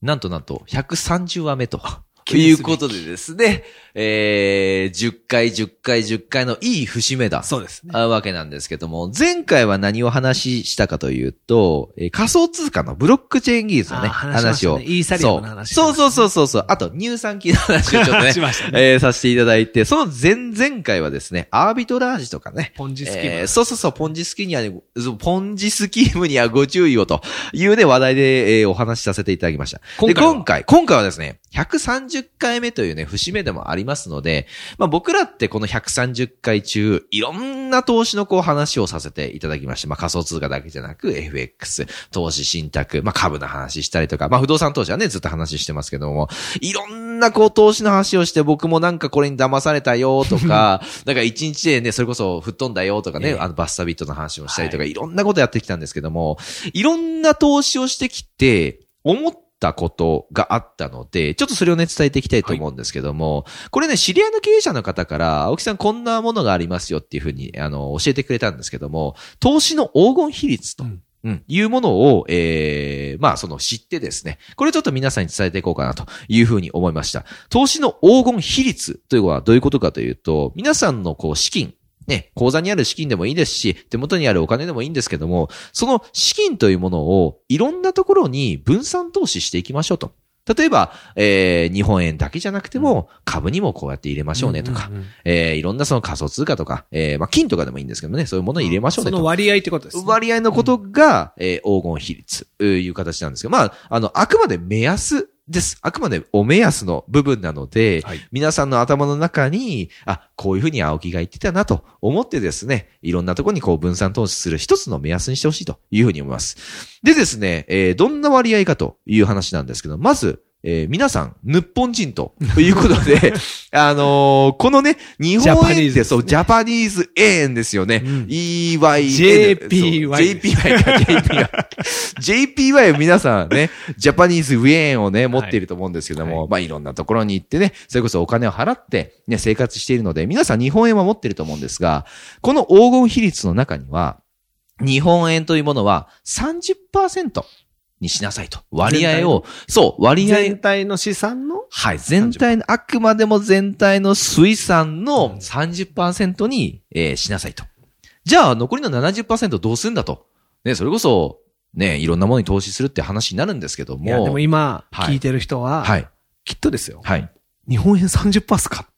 なんとなんと130話目と。いうことでですね、えー、10回、10回、10回のいい節目だ。そうですね。あわけなんですけども、前回は何を話したかというと、えー仮想通貨のブロックチェーン技術のね、あ話ねを。イーサリアムの話そうそうそうそうそう。あと、乳酸菌の話をちょっとね、しましたねえーさせていただいて、その前々回はですね、アービトラージとかね、ポンジスキームえーそうそうそう、ポンジスキーにはね、ポンジスキームにはご注意をというね、話題で、えーお話しさせていただきました。で、今回は？今回、今回はですね、130回目というね、節目でもありますので、まあ僕らってこの130回中、いろんな投資のこう話をさせていただきまして、まあ仮想通貨だけじゃなく、FX、投資信託、まあ株の話したりとか、まあ不動産投資はね、ずっと話してますけども、いろんなこう投資の話をして、僕もなんかこれに騙されたよとか、なんか一日でね、それこそ吹っ飛んだよとかね、ええ。あのバスタビットの話もしたりとか、、はい。ろんなことやってきたんですけども、いろんな投資をしてきて、思ったことがあったので、ちょっとそれをね、伝えていきたいと思うんですけども、これね、知り合いの経営者の方から、青木さんこんなものがありますよっていうふうに、あの、教えてくれたんですけども、投資の黄金比率と。うんうん、いうものを、ええまあ、その知ってですね。これちょっと皆さんに伝えていこうかなというふうに思いました。投資の黄金比率というのはどういうことかというと、皆さんのこう資金、ね、口座にある資金でもいいですし、手元にあるお金でもいいんですけども、その資金というものをいろんなところに分散投資していきましょうと。例えば、えー、日本円だけじゃなくても、株にもこうやって入れましょうねとか、うんうんうんえー、いろんなその仮想通貨とか、えー、まあ、金とかでもいいんですけどもね、そういうものを入れましょうねと。その割合ってことですね。割合のことが、えー黄金比率という形なんですけど、まあ、あの、あくまで目安です。あくまでお目安の部分なので、はい皆さんの頭の中に、あ、こういうふうに青木が言ってたなと思ってですね、いろんなところにこう分散投資する一つの目安にしてほしいというふうに思います。でですね、えーどんな割合かという話なんですけど、まず、えー皆さん、日本人ということで、あのーこのね、日本円って、そう、ジャパニーズ円ですよね。うん EY。JPY JPY か、JPY。JPY を皆さんね、ジャパニーズウェーンをね、持っていると思うんですけども、はいまあいろんなところに行ってね、それこそお金を払って、ね、生活しているので、皆さん日本円は持っていると思うんですが、この黄金比率の中には、日本円というものは30%にしなさいと。割合を、そう、割合全体の資産の？はい。全体の、あくまでも全体の水産の30%に、えーしなさいと。じゃあ、残りの70%どうするんだと。ね、それこそ、ね、いろんなものに投資するって話になるんですけども。いや、でも今、はい聞いてる人は、はい。きっとですよ。はい。日本円30%っすか？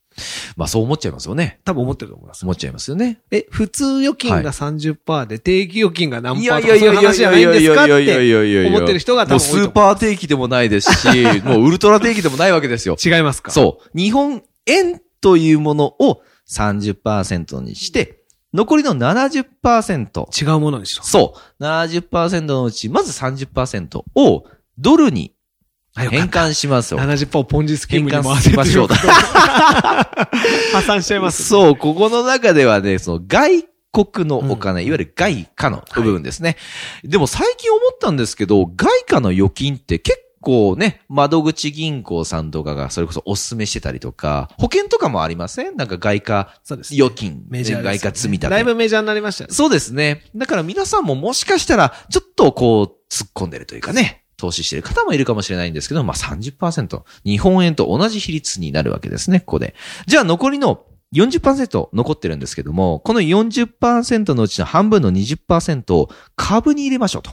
まあ、そう思っちゃいますよね。多分思ってると思います。思っちゃいますよね。え、普通預金はいが30%で、定期預金が何いパーとかそういう話じゃないんですかって思ってる人が多分多いともうスーパー定期でもないですし、もうウルトラ定期でもないわけですよ。違いますかそう。日本円というものを30%にして、残りの70%、違うものにしろ。そう。70%のうち、まず30%をドルに変換しますよ。70%をポンジスキームに回せしましょう破産しちゃいます。そう、ここの中ではね、その外国のお金、うんいわゆる外貨の部分ですね。でも最近思ったんですけど、外貨の預金って結構ね、窓口銀行さんとかがそれこそお勧めしてたりとか、保険とかもありません？なんか外貨そうです、預金、メジャーね外貨積み立て。だいぶメジャーになりましたよね。そうですね。だから皆さんももしかしたら、ちょっとこう、突っ込んでるというかね、投資している方もいるかもしれないんですけど、まあ30%、日本円と同じ比率になるわけですね、ここで。じゃあ残りの40%残ってるんですけども、この40%のうちの半分の20%を株に入れましょうと。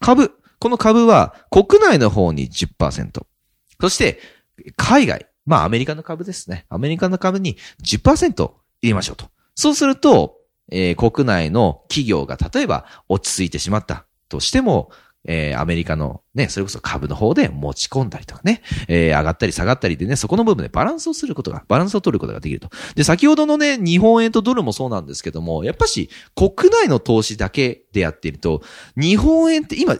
株。この株は国内の方に10%。そして、海外。まあアメリカの株ですね。アメリカの株に10%入れましょうと。そうすると、えー国内の企業が例えば落ち着いてしまったとしても、えーアメリカのね、それこそ株の方で持ち込んだりとかね、えー上がったり下がったりでね、そこの部分でバランスをすることが、バランスを取ることができると。で、先ほどのね、日本円とドルもそうなんですけども、やっぱし国内の投資だけでやっていると、日本円って今、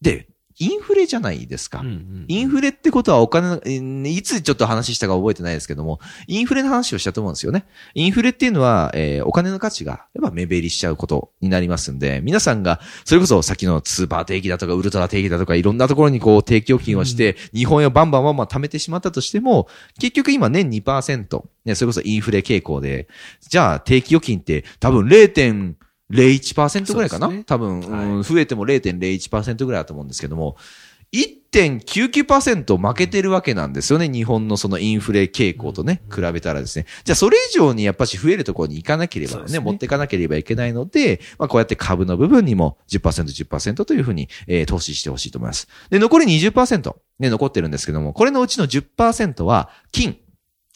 で、インフレじゃないですか。うんインフレってことはお金の、えーいつちょっと話したか覚えてないですけども、インフレの話をしたと思うんですよね。インフレっていうのは、えーお金の価値が、やっぱ目減りしちゃうことになりますんで、皆さんが、それこそ先のスーパー定期だとか、ウルトラ定期だとか、いろんなところにこう、定期預金をして、日本円をバンバンバンバン貯めてしまったとしても、結局今年2%、ね、それこそインフレ傾向で、じゃあ定期預金って多分0.01%ぐらいかな、ね多分、はいうん増えても0.01%ぐらいだと思うんですけども、1.99%負けてるわけなんですよね。日本のそのインフレ傾向とね、比べたらですね。じゃあそれ以上にやっぱし増えるところに行かなければね、ね持っていかなければいけないので、まあこうやって株の部分にも10%、10%というふうに、えー投資してほしいと思います。で、残り20%、ね、残ってるんですけども、これのうちの10%は金。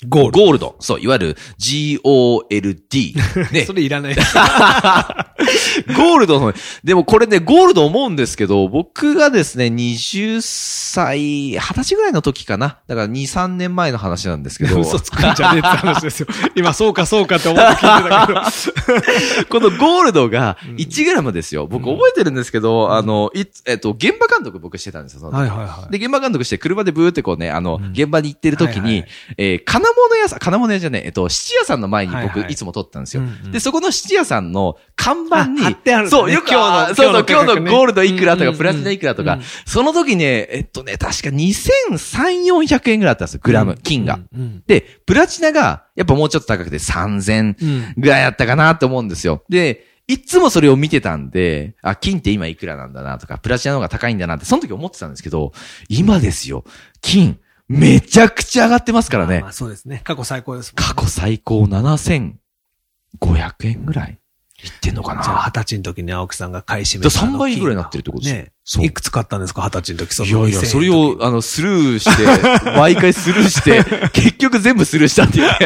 ゴールゴールド。そう、いわゆる G-O-L-D。ね そ。れいらない。ゴールドの、でもこれね、ゴールド思うんですけど、僕がですね、20歳、20歳ぐらいの時かな。だから2、3年前の話なんですけど、嘘つくんじゃねえって話ですよ。今、そうかそうかって思って聞いてたけど。このゴールドがうん1グラムですよ。僕うん覚えてるんですけど、あの、いつえっと、現場監督僕してたんですよ。はいはいはい。で、現場監督して車でブーってこうね、あの、うん現場に行ってる時に、はいはいえー金物屋さん、金物屋じゃねえ、えっと、質屋さんの前に僕、はいつも撮ったんですよ。で、そこの質屋さんの看板に、あ貼ってあるんだねそう、よく、今日のあそうそう、今今日のゴールドいくらとか、プラチナいくらとか、うんその時ね、えっとね、確か2300、400円ぐらいあったんですよ、グラム、金が。。うんで、プラチナが、やっぱもうちょっと高くて3000うん。ぐらいあったかなって思うんですよ。で、いつもそれを見てたんで、あ、金って今いくらなんだなとか、プラチナの方が高いんだなって、その時思ってたんですけど、今ですよ、金、めちゃくちゃ上がってますからねまあ。そうですね。過去最高ですね。過去最高7500円ぐらいいってんのかなじゃあ、二十歳の時に青木さんが買い占めだた3倍ぐらいになってるってことですよ。ねそういくつ買ったんですか？二十歳の時、そのいやいや、2000それを、あの、スルーして、毎回スルーして、結局全部スルーしたっていうね。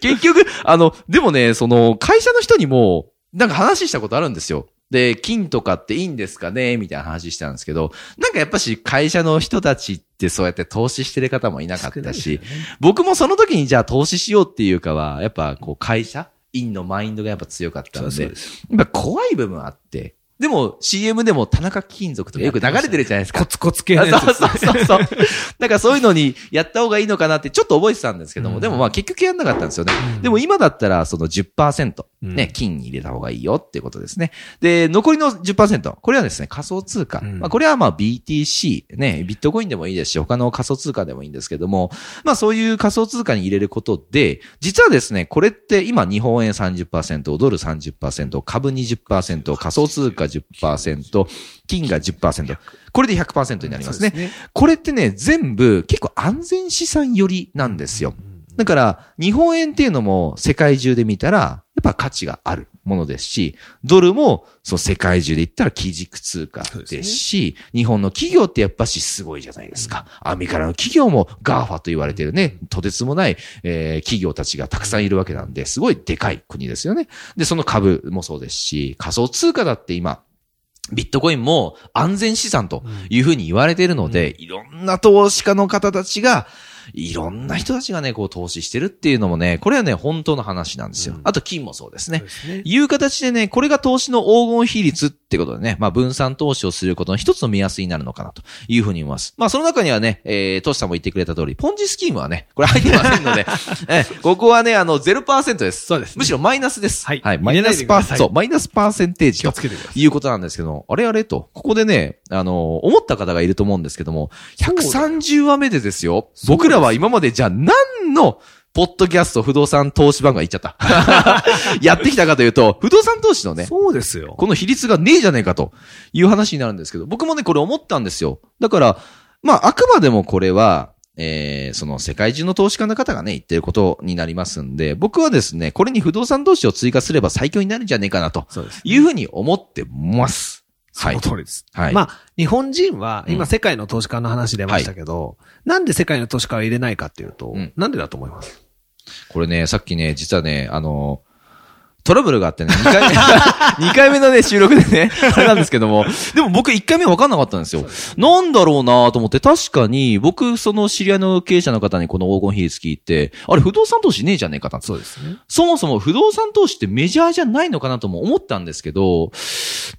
結局、あの、でもね、その、会社の人にも、なんか話したことあるんですよ。で、金とかっていいんですかね？みたいな話したんですけど、なんかやっぱし会社の人たちってそうやって投資してる方もいなかったし、僕もその時にじゃあ投資しようっていうかは、やっぱこう会社？院のマインドがやっぱ強かったのでです、やっぱ怖い部分あって、でも CM でも田中貴金属とかよく流れてるじゃないですかコ。ツコツ系のやつそうそうそうそう。なんかそういうのにやった方がいいのかなってちょっと覚えてたんですけども、うんでもまあ結局やんなかったんですよね。うんでも今だったらその10%、うんね、金に入れた方がいいよっていうことですね。で、残りの10%、これはですね、仮想通貨。うんまあこれはまあ BTC、ね、ビットコインでもいいですし、他の仮想通貨でもいいんですけども、まあそういう仮想通貨に入れることで、実はですね、これって今日本円30%、ドル30%、株20%、仮想通貨10%、金が10%。これで100%になりますね。そうでこれってね、全部結構安全資産寄りなんですよ。だから、日本円っていうのも世界中で見たら、やっぱ価値があるものですし、ドルもそう世界中で言ったら基軸通貨ですし、日本の企業ってやっぱしすごいじゃないですか。アメリカの企業も GAFA と言われてるね、とてつもない、えー企業たちがたくさんいるわけなんで、す。ごいでかい国ですよね。で、その株もそうですし、仮想通貨だって今、ビットコインも安全資産というふうに言われているので、いろんな投資家の方たちが、いろんな人たちがね、こう投資してるっていうのもね、これはね、本当の話なんですよ。うんあと金もそうですねすね。いう形でね、これが投資の黄金比率ってことでね、まあ分散投資をすることの一つの目安になるのかなというふうに思います。まあその中にはね、えー、トシさんも言ってくれた通り、ポンジスキームはね、これ入ってませんので、えーここはね、あの0%です。そうですねむしろマイナスです。はいはい。マイナスパー、入れないでくださいそう、マイナスパーセンテージと。いうことなんですけど、あれあれと、ここでね、あの、思った方がいると思うんですけども、130話目でですよ、僕らは今までじゃあ何の、ポッドキャスト不動産投資番が言っちゃった。やってきたかというと、不動産投資のね、そうですよ。この比率がねえじゃねえかという話になるんですけど、僕もね、これ思ったんですよ。だから、まあ、あくまでもこれは、えー、その世界中の投資家の方がね、言ってることになりますんで、僕はですね、これに不動産投資を追加すれば最強になるんじゃねえかなと。いうふうに思ってます。その通りです。はい。まあ、日本人は、うん。今世界の投資家の話出ましたけど、なんで世界の投資家を入れないかっていうと、うん。なんでだと思います？これね、さっきね、実はね、あの、トラブルがあってね、2回目、2回目のね、収録でね、あれなんですけども、でも僕1回目分かんなかったんですよ。なんだろうなと思って、確かに、僕、その知り合いの経営者の方にこの黄金比率聞いて、あれ不動産投資ねえじゃねえかなそうですね。そもそも不動産投資ってメジャーじゃないのかなとも思ったんですけど、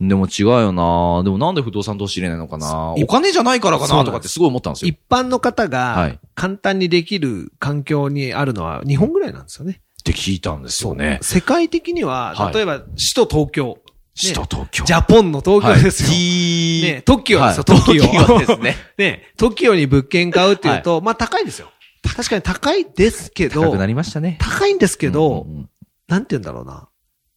でも違うよなでもなんで不動産投資入れないのかなお金じゃないからかなとかってすごい思ったんですよ。一般の方はがい簡単にできる環境にあるのは日本ぐらいなんですよね。って聞いたんですよね。世界的にはは、い例えば首都東京。首都東京。ジャポンの東京ですよ。はいね、トキオですよ、はいトキオ。トキオですね。ね、トキオに物件買うっていうと、まあ高いですよ。確かに高いですけど高く、なりましたね。高いんですけど、なんて言うんだろうな。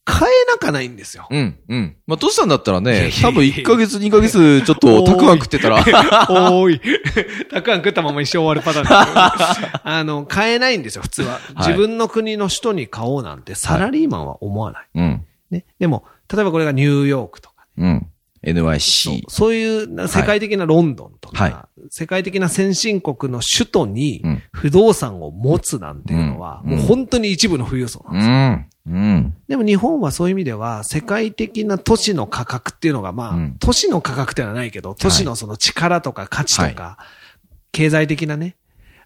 買えなかないんですよ。うん、うん。まあ、トシさんだったらね多分1ヶ月、2ヶ月、ちょっと、たくあん食ってたら、おーい。たくあん食ったまま一生終わるパターンです あの、買えないんですよ、普通は。自分の国の首都に買おうなんて、サラリーマンは思わない。うん、ね。でも、例えばこれがニューヨークとか、うん。NYC。そういう世界的なロンドンとか、はい。世界的な先進国の首都にうん。不動産を持つなんていうのは、うん。もう本当に一部の富裕層なんですよ。ん、うん。でも日本はそういう意味では、世界的な都市の価格っていうのが、まあ、うん。都市の価格ってのはないけど、都市のその力とか価値とか、経済的なね、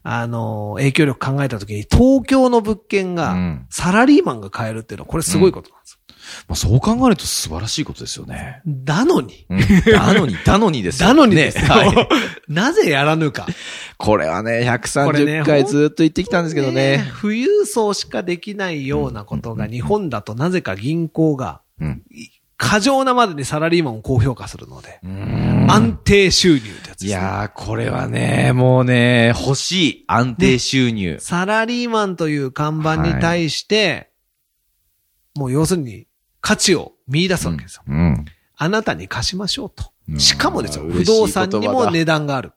あの、影響力考えたときに、東京の物件うがん、サラリーマンが買えるっていうのは、これすごいことなんですよ。まあ、そう考えると素晴らしいことですよね。だのに、うん。だのに、だのにですよだのにですよ。ねはい。なぜやらぬか。これはね、これね130回ずっと言ってきたんですけどね。富裕層しかできないようなことが、日本だとなぜか銀行が、うん。過剰なまでにサラリーマンを高評価するので、うん安定収入ってやつです、ね。いやー、これはね、もうね、欲しい安定収入。サラリーマンという看板に対して、もう要するに価値を見出すわけですよ。うん。あなたに貸しましょうとう。んしかもですよ、不動産にも値段がある。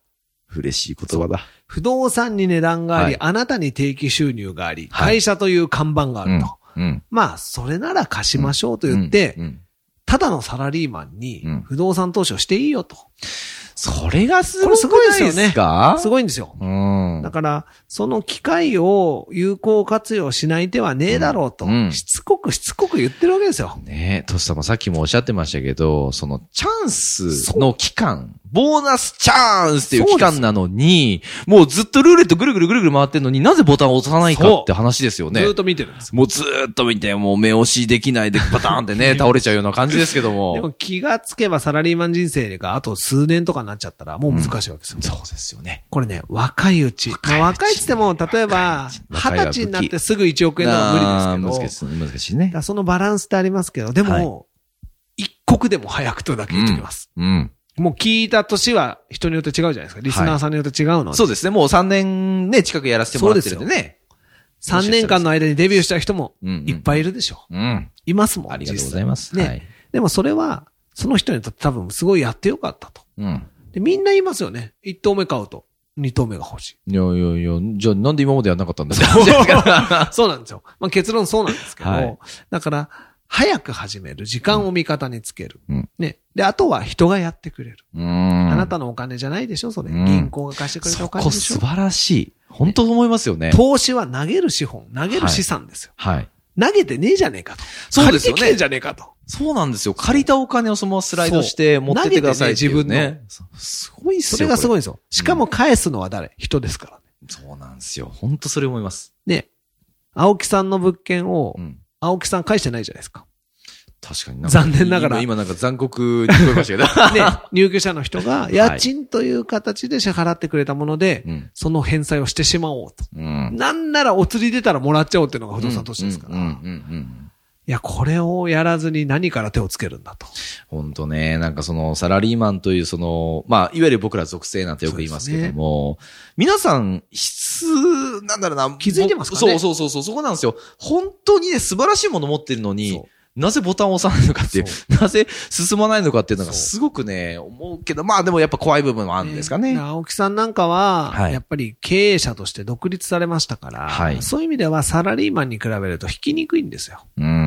嬉しい言葉だ。不動産に値段があり、はいあなたに定期収入があり、はい会社という看板があると。うん。まあ、それなら貸しましょうと言って、うんうんただのサラリーマンにうん不動産投資をしていいよと。それがすごこれすごいですよねすか？すごいんですよ。うん。だから、その機会を有効活用しない手はねえだろうと、うんしつこくしつこく言ってるわけですよ。ねえ、トシさんもさっきもおっしゃってましたけど、そのチャンスの期間、ボーナスチャンスっていう期間なのに、もうずっとルーレットぐるぐるぐるぐる回ってんのになぜボタンを押さないかって話ですよね。ずーっと見てるんですよ。もうずーっと見て、もう目押しできないでバターンってね、倒れちゃうような感じですけどでも。も気がつけばサラリーマン人生があと数年とかになっちゃったらもう難しいわけですよ。そうですよね。これね、若いうち。若いうちっつっても、例えば、二十歳になってすぐ1億円とか無理ですけど、難しい、難しいねそのバランスってありますけど、でも、一刻でも早くとだけ言ってきます。うん。もう聞いた年は人によって違うじゃないですか。リスナーさんによって違うので。そうですね。もう3年ね、近くやらせてもらってるんでね。3年間の間にデビューした人もうんうんいっぱいいるでしょ。うん。いますもん。ありがとうございます。ね。はい。でもそれは、その人にとって多分すごいやってよかったと。うん。で、みんな言いますよね。1投目買うと、2投目が欲しい。いやいやいや、じゃあなんで今までやんなかったんですから。そうなんですよ。まあ結論そうなんですけど、はいだから、早く始める。時間を味方につける。うんね。で、あとは人がやってくれる。うーん。あなたのお金じゃないでしょ？それ。うん銀行が貸してくれたそお金でしょ？こ素晴らしい。本当思いますよね。投資は投げる資本、投げる資産ですよ。はい。投げてねえじゃねえかと。そうですよねじゃねえかと。そうなんですよ。借りたお金をそのままスライドして持ってってくださいねね。そうすごいっすよ。それがすごいんい。ですよ。しかも返すのは誰？人ですからね。そうなんですよ。本当それ思います。ね。青木さんの物件をう、ん。青木さん返してないじゃないですか。確かになんか残念ながら今今なんか残酷に聞こえましたけど。ね、入居者の人が家賃という形で支払ってくれたもので、うん。その返済をしてしまおうと。うん。なんならお釣り出たらもらっちゃおうっていうのが不動産投資ですから。い。や、これをやらずに何から手をつけるんだと。本当ね、なんかそのサラリーマンというその、まあ、いわゆる僕ら属性なんてよく言いますけども、皆さん、質、なんだろうな、気づいてますかね？そうそうそうそう、そこなんですよ。本当にね、素晴らしいもの持ってるのにそ、なぜボタンを押さないのかっていうそ、なぜ進まないのかっていうのがすごくね、思うけど、まあでもやっぱ怖い部分もあるんですかね。ね青木さんなんかは、はいやっぱり経営者として独立されましたから、はいそういう意味ではサラリーマンに比べると引きにくいんですよ。うん。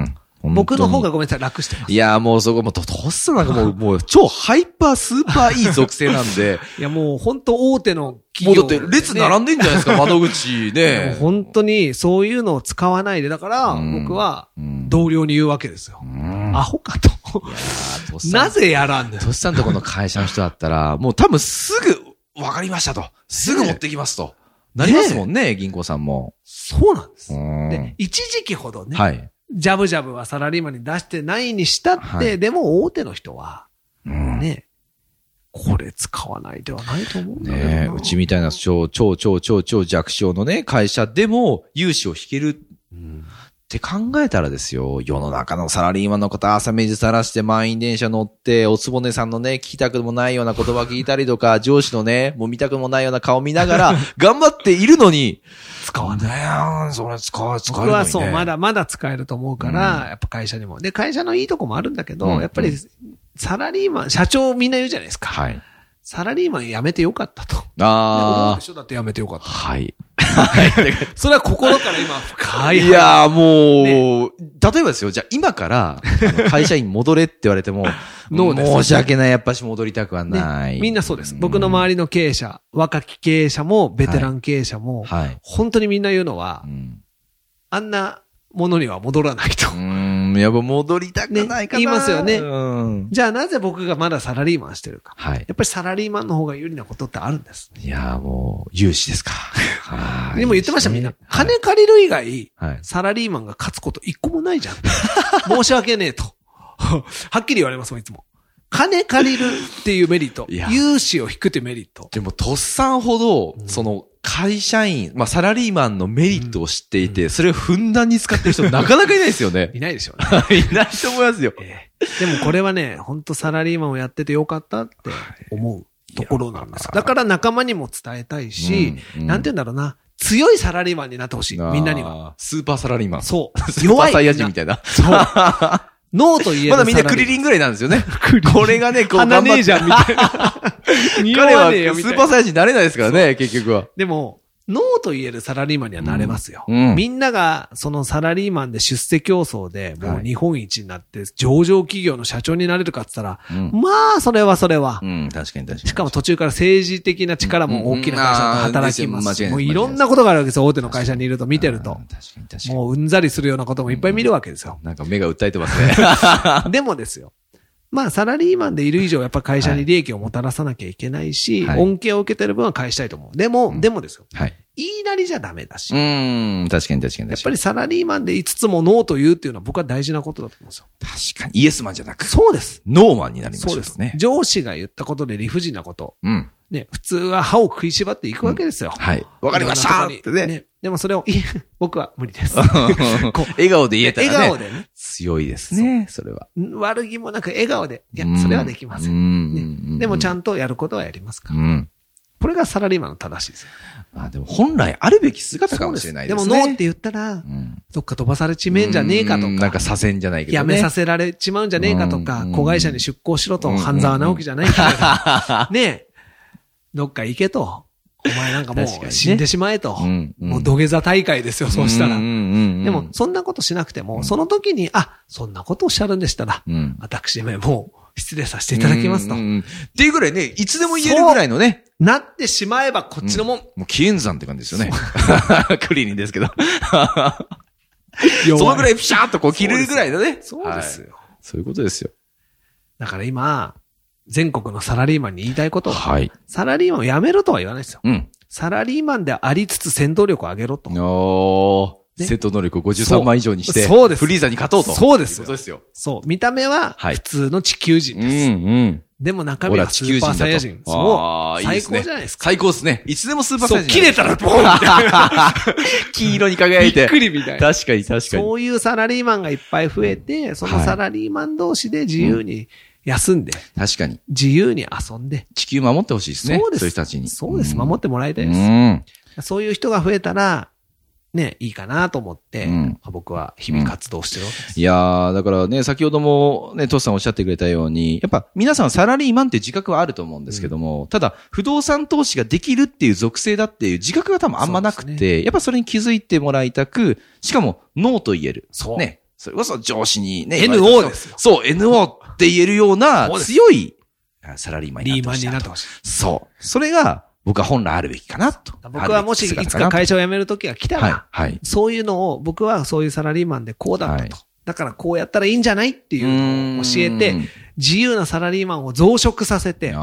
僕の方が本ごめんなさい、楽してます。いや、もうそこも、と、とっさなんかもう、もう、超ハイパー、スーパーいい属性なんで、いや、もう本当大手のも企業、うだって列並んでんじゃないですか、窓口 でもね。本当にそういうのを使わないで、だからうん僕はうん同僚に言うわけですよ。うんアホかと。なぜやらんねん。とっさんとこの会社の人だったら、もう多分すぐ、わかりましたと。すぐ持ってきますと。なりますもんね、銀行さんも。そうなんです。うんで、一時期ほどね、はい。ジャブジャブはサラリーマンに出してないにしたって、はい。でも大手の人は、うん。ね、これ使わないではないと思うんだけどな。ねえ、うちみたいな超、超、超、超、超弱小のね、会社でも融資を引けるうんって考えたらですよ、世の中のサラリーマンの方、朝目地さらして満員電車乗って、おつぼねさんのね、聞きたくもないような言葉聞いたりとか、上司のね、もう見たくもないような顔見ながら、頑張っているのに、使わない。ねえ、それ使う、使僕はそう、まだまだ使えると思うから、やっぱ会社にも。で、会社のいいとこもあるんだけど、うんやっぱり、サラリーマン、社長みんな言うじゃないですか。はい。サラリーマン辞めてよかったと。あでしょ？だって辞めてよかっあ。た。はい。それは心から今、深い。いやーもう、例えばですよ、じゃあ今から、会社員戻れって言われても、ノーです申し訳ない、やっぱし戻りたくはねない。みんなそうです。僕の周りの経営者、若き経営者も、ベテラン経営者も、はい。本当にみんな言うのはう、んあんなものには戻らないと。うーん、やっぱ戻りたくないかな、ね言いますよねうん。じゃあなぜ僕がまだサラリーマンしてるか。はい。やっぱりサラリーマンの方が有利なことってあるんです。いやーもう、融資ですか。はいでも言ってましたみんな。はい金借りる以外、はい。サラリーマンが勝つこと一個もないじゃん。申し訳ねえと。はっきり言われますもん、いつも。金借りるっていうメリット。融資を引くっていうメリット。でも、とっさんほど、うんその、会社員、まあ、サラリーマンのメリットを知っていて、それをふんだんに使ってる人、なかなかいないですよね。いないでしょうね。いないと思いますよ。ええでもこれはね、本当サラリーマンをやっててよかったって思うところなんです。だから仲間にも伝えたいし、うんうんなんて言うんだろうな、強いサラリーマンになってほしい。みんなには。は。スーパーサラリーマン。そう。スーパーサイヤ人みたいな。そう。ノーと言えるまだみんなクリン。リンぐらいなんですよね。これがね、こう鼻。ねえじゃん、みたいな。彼は。スーパーサイヤ人になれないですからね、結局は。でも、ノーと言えるサラリーマンにはなれますよ。うんうんみんなが、そのサラリーマンで出世競争で、もう日本一になって、上場企業の社長になれるかって言ったら、うん。まあ、それはそれは。うん、確かに確かに。しかも途中から政治的な力も大きな会社で働きます。もういろんなことがあるわけですよ。大手の会社にいると見てるとうん。確かに確かに。もううんざりするようなこともいっぱい見るわけですよ。なんか目が訴えてますね。でもですよ。まあ、サラリーマンでいる以上、やっぱ会社に利益をもたらさなきゃいけないし、はい恩恵を受けてる分は返したいと思う。でも、うんでもですよ。はい。言いなりじゃダメだし。うーん、確かに確かに確かに。やっぱりサラリーマンで5つもノーと言うっていうのは僕は大事なことだと思うんですよ。確かに。イエスマンじゃなく、そうです。ノーマンになりましそうですね。上司が言ったことで理不尽なこと。うん。ね、普通は歯を食いしばっていくわけですよ。はい。わかりましたってね。ね。でもそれを、いえ僕は無理です。笑顔で言えたらね。笑顔でね。強いですね、それは。悪気もなく笑顔で。いや、それはできませ。うんん。でもちゃんんとやることはやりますから。うん。これがサラリーマンの正しいですよ。まあでも本来あるべき姿かもしれないですね。でもノーって言ったらう、ん、どっか飛ばされちめんじゃねえかとか、うんなんか左遷じゃないけどね。やめさせられちまうんじゃねえかとかうん、子会社に出向しろと、うん半沢直樹じゃないから、ねえ、どっか行けと。お前なんかもう死んでしまえと。うんうんもう土下座大会ですよ、そうしたらん。うんうんでも、そんなことしなくても、その時に、あ、そんなことおっしゃるんでしたら、うん、私めもう失礼させていただきますとうん。うんっていうぐらいね、いつでも言えるぐらいのね、なってしまえばこっちのもん。もう紀元山って感じですよね。クリリンですけど。そのぐらいピシャーっとこう切るぐらいのね。そうですよ。はいそういうことですよ。だから今、全国のサラリーマンに言いたいことは、はい。サラリーマンを辞めろとは言わないですよ。うん。サラリーマンでありつつ戦闘力を上げろと。おー。ね戦闘能力を53万以上にして、そうそうですフリーザに勝とうと。そうですよいうですよ。そう。見た目ははい普通の地球人うんです。うん。でも中身はスーパー地球人だと。サイヤ人。あそう。最高じゃないですか。最高ですね。いつでもスーパーサそう、イヤ人。切れたらボーン。黄色に輝い。びってくりみたいな。確かに確かに。そういうサラリーマンがいっぱい増えて、そのサラリーマン同士で自由に休んで、確かに。自由に遊んで。地球守ってほしいですね。そうですそういう人たちに。そうです。ん守ってもらいたいです。うん。そういう人が増えたら、ね、いいかなと思って、うん僕は日々活動してるわけです。いやー、だからね、先ほどもね、トシさんおっしゃってくれたように、やっぱ皆さんサラリーマンって自覚はあると思うんですけども、ただ、不動産投資ができるっていう属性だっていう自覚が多分あんまなくて、やっぱそれに気づいてもらいたく、しかも、ノーと言える。そうね。それこそ上司にね、NO ですよそう、NO って言えるような強いあサラリーマンにリーマンなってほしいなとになってほしい。そう。それが、僕は本来あるべきかなと。僕はもしいつか会社を辞める時が来たら、はい、はい。そういうのを、僕はそういうサラリーマンでこうだったと。はいだからこうやったらいいんじゃないっていうのを教えて、自由なサラリーマンを増殖させて、よ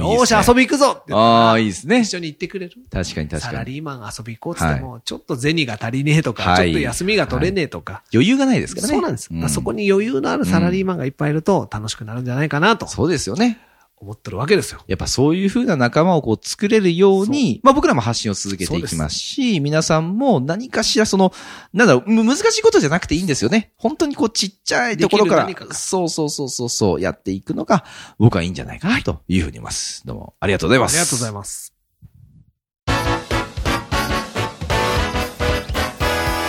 ーし、遊び行くぞってああ、いいですね一。緒に行ってくれる。確かに確サかに。ラリーマン遊び行こうって言っても、ちょっと銭が足りねえとか、はいちょっと休みが取れねえとか。余裕がないですからね。そうなんです。そこに。に余裕のあるサラリーマンがいっぱいいると楽しくなるんじゃないかなとそうですよね。思ってるわけですよ。やっぱそういう風な仲間をこう作れるように、まあ僕らも発信を続けていきますし、皆さんも何かしらその、なんだろう、む難しいことじゃなくていいんですよね。本当にこうちっちゃいところから、できる何かがそうそうそうそうそう、やっていくのが僕はいいんじゃないかなというふうに思います。どうもありがとうございます。ありがとうございまます。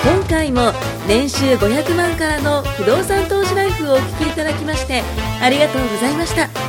今回も年収500万からの不動産投資ライフをお聞きいただきましてありがとうございました